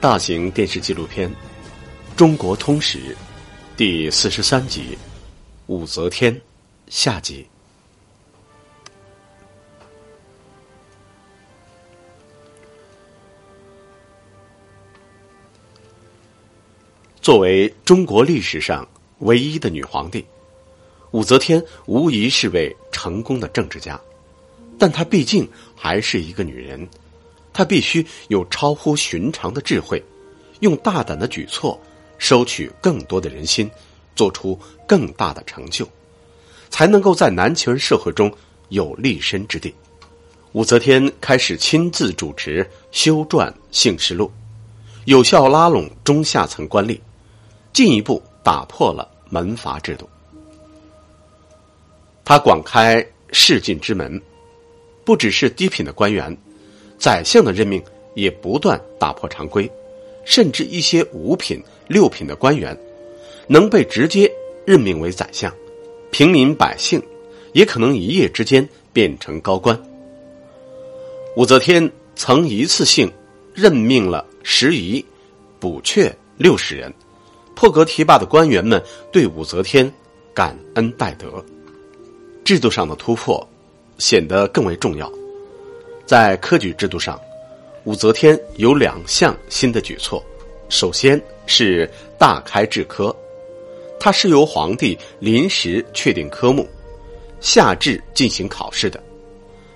大型电视纪录片《中国通史》第四十三集《武则天》下集。作为中国历史上唯一的女皇帝，武则天无疑是位成功的政治家，但她毕竟还是一个女人。他必须有超乎寻常的智慧，用大胆的举措收取更多的人心，做出更大的成就，才能够在男权社会中有立身之地。武则天开始亲自主持修撰《姓氏录》，有效拉拢中下层官吏，进一步打破了门阀制度。他广开仕进之门，不只是低品的官员。宰相的任命也不断打破常规，甚至一些五品、六品的官员能被直接任命为宰相，平民百姓也可能一夜之间变成高官。武则天曾一次性任命了十仪、补阙六十人，破格提拔的官员们对武则天感恩戴德，制度上的突破显得更为重要。在科举制度上，武则天有两项新的举措。首先是大开制科，它是由皇帝临时确定科目，下制进行考试的。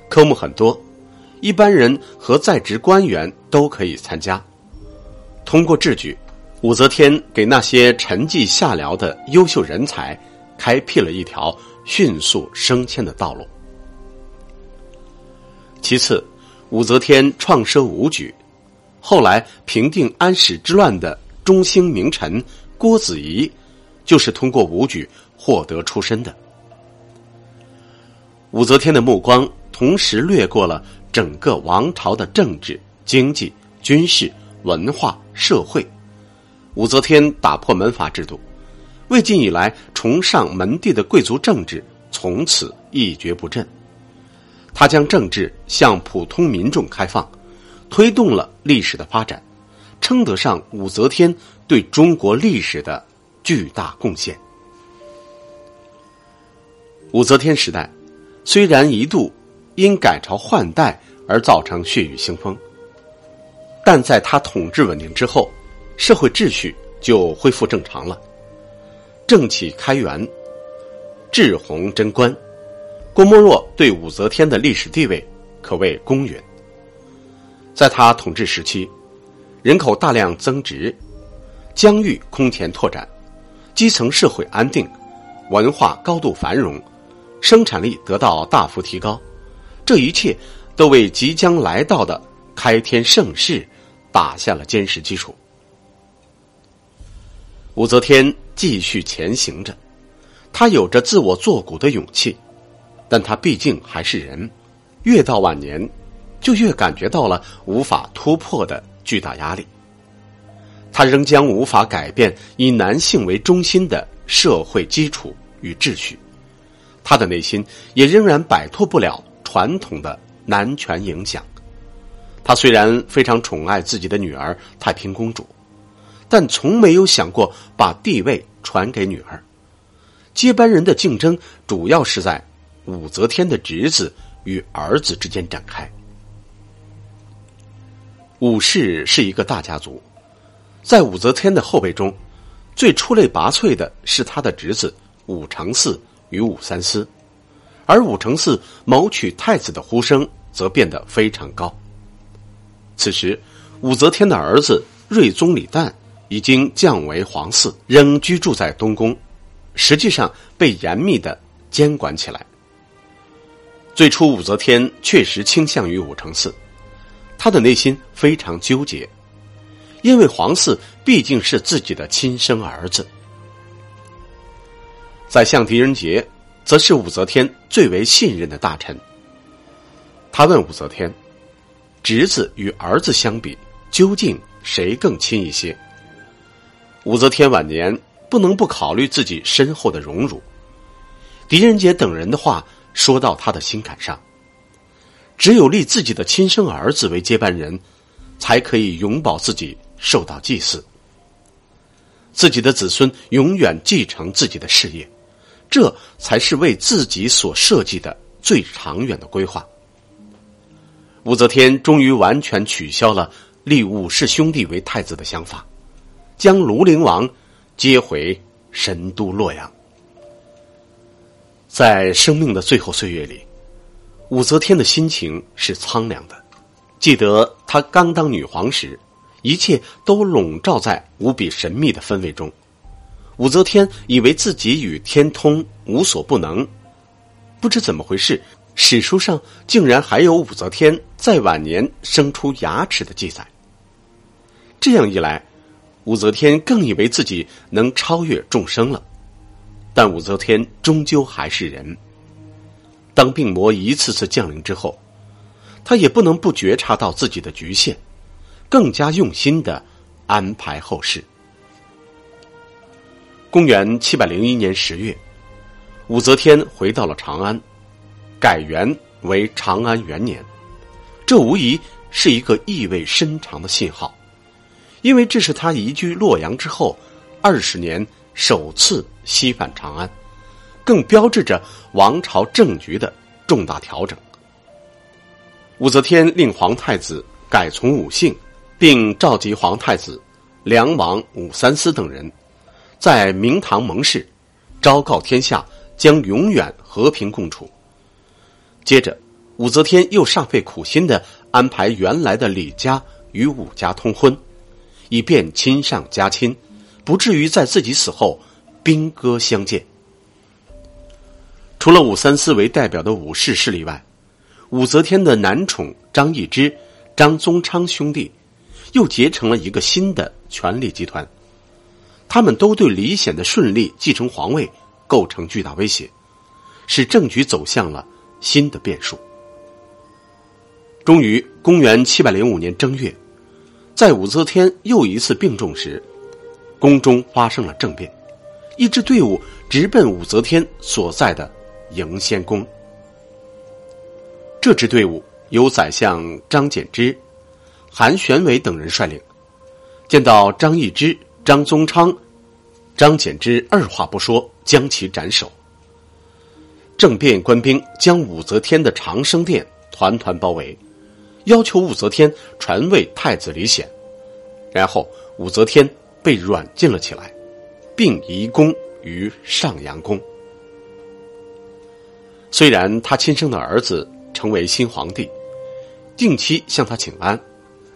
科目很多，一般人和在职官员都可以参加。通过制举，武则天给那些沉寂下僚的优秀人才开辟了一条迅速升迁的道路。其次，武则天创设武举，后来平定安史之乱的中兴名臣郭子仪，就是通过武举获得出身的。武则天的目光同时掠过了整个王朝的政治、经济、军事、文化、社会。武则天打破门阀制度，魏晋以来崇尚门第的贵族政治从此一蹶不振。他将政治向普通民众开放，推动了历史的发展，称得上武则天对中国历史的巨大贡献。武则天时代虽然一度因改朝换代而造成血雨腥风，但在他统治稳定之后，社会秩序就恢复正常了，政企开元，治宏贞观。郭沫若对武则天的历史地位可谓公允。在他统治时期，人口大量增值，疆域空前拓展，基层社会安定，文化高度繁荣，生产力得到大幅提高。这一切都为即将来到的开天盛世打下了坚实基础。武则天继续前行着，她有着自我作古的勇气。但他毕竟还是人，越到晚年，就越感觉到了无法突破的巨大压力。他仍将无法改变以男性为中心的社会基础与秩序，他的内心也仍然摆脱不了传统的男权影响。他虽然非常宠爱自己的女儿太平公主，但从没有想过把地位传给女儿。接班人的竞争主要是在。武则天的侄子与儿子之间展开。武氏是一个大家族，在武则天的后辈中，最出类拔萃的是他的侄子武承嗣与武三思，而武承嗣谋取太子的呼声则变得非常高。此时，武则天的儿子睿宗李旦已经降为皇嗣，仍居住在东宫，实际上被严密的监管起来。最初，武则天确实倾向于武承嗣，他的内心非常纠结，因为皇嗣毕竟是自己的亲生儿子。宰相狄仁杰则是武则天最为信任的大臣。他问武则天：“侄子与儿子相比，究竟谁更亲一些？”武则天晚年不能不考虑自己身后的荣辱，狄仁杰等人的话。说到他的心坎上，只有立自己的亲生儿子为接班人，才可以永保自己受到祭祀，自己的子孙永远继承自己的事业，这才是为自己所设计的最长远的规划。武则天终于完全取消了立武氏兄弟为太子的想法，将庐陵王接回神都洛阳。在生命的最后岁月里，武则天的心情是苍凉的。记得她刚当女皇时，一切都笼罩在无比神秘的氛围中。武则天以为自己与天通，无所不能。不知怎么回事。史书上竟然还有武则天在晚年生出牙齿的记载。这样一来，武则天更以为自己能超越众生了。但武则天终究还是人。当病魔一次次降临之后，她也不能不觉察到自己的局限，更加用心的安排后事。公元七百零一年十月，武则天回到了长安。改元为长安元年，这无疑是一个意味深长的信号，因为这是他移居洛阳之后二十年首次西返长安，更标志着王朝政局的重大调整。武则天令皇太子改从武姓，并召集皇太子、梁王武三思等人，在明堂盟誓，昭告天下将永远和平共处。接着，武则天又煞费苦心的安排原来的李家与武家通婚，以便亲上加亲，不至于在自己死后兵戈相见。除了武三思为代表的武士势力外，武则天的男宠张易之、张宗昌兄弟又结成了一个新的权力集团，他们都对李显的顺利继承皇位构成巨大威胁，使政局走向了。新的变数。终于，公元七百零五年正月，在武则天又一次病重时，宫中发生了政变，一支队伍直奔武则天所在的迎仙宫。这支队伍由宰相张柬之、韩玄伟等人率领。见到张易之、张宗昌，张柬之二话不说，将其斩首。政变官兵将武则天的长生殿团团包围，要求武则天传位太子李显。然后武则天被软禁了起来，并移宫于上阳宫。虽然他亲生的儿子成为新皇帝，定期向他请安，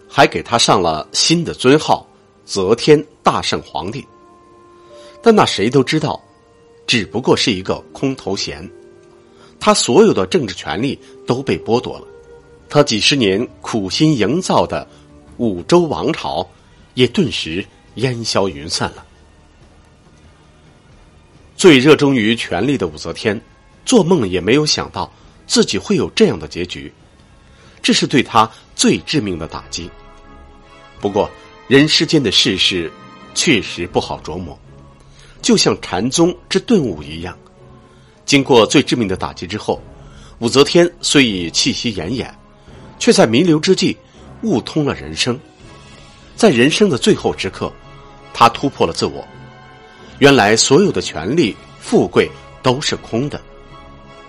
还给他上了新的尊号“则天大圣皇帝”，但那谁都知道，只不过是一个空头衔。他所有的政治权利都被剥夺了，他几十年苦心营造的五周王朝也顿时烟消云散了。最热衷于权力的武则天，做梦也没有想到自己会有这样的结局，这是对他最致命的打击。不过，人世间的世事确实不好琢磨，就像禅宗之顿悟一样。经过最致命的打击之后，武则天虽已气息奄奄，却在弥留之际悟通了人生。在人生的最后时刻，他突破了自我。原来所有的权力、富贵都是空的。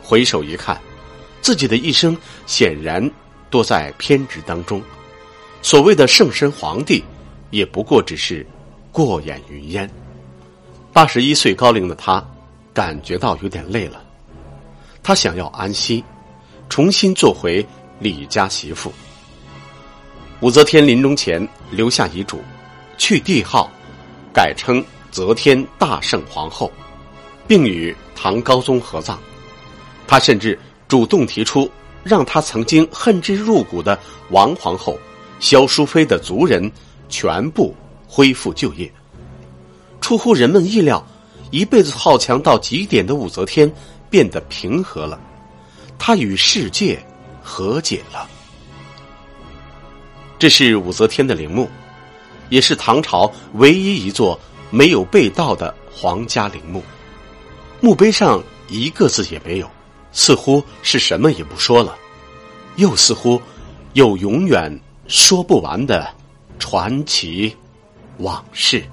回首一看，自己的一生显然多在偏执当中。所谓的圣身皇帝，也不过只是过眼云烟。八十一岁高龄的他。感觉到有点累了，他想要安息，重新做回李家媳妇。武则天临终前留下遗嘱，去帝号，改称则天大圣皇后，并与唐高宗合葬。他甚至主动提出，让他曾经恨之入骨的王皇后萧淑妃的族人全部恢复就业。出乎人们意料。一辈子好强到极点的武则天变得平和了，她与世界和解了。这是武则天的陵墓，也是唐朝唯一一座没有被盗的皇家陵墓。墓碑上一个字也没有，似乎是什么也不说了，又似乎有永远说不完的传奇往事。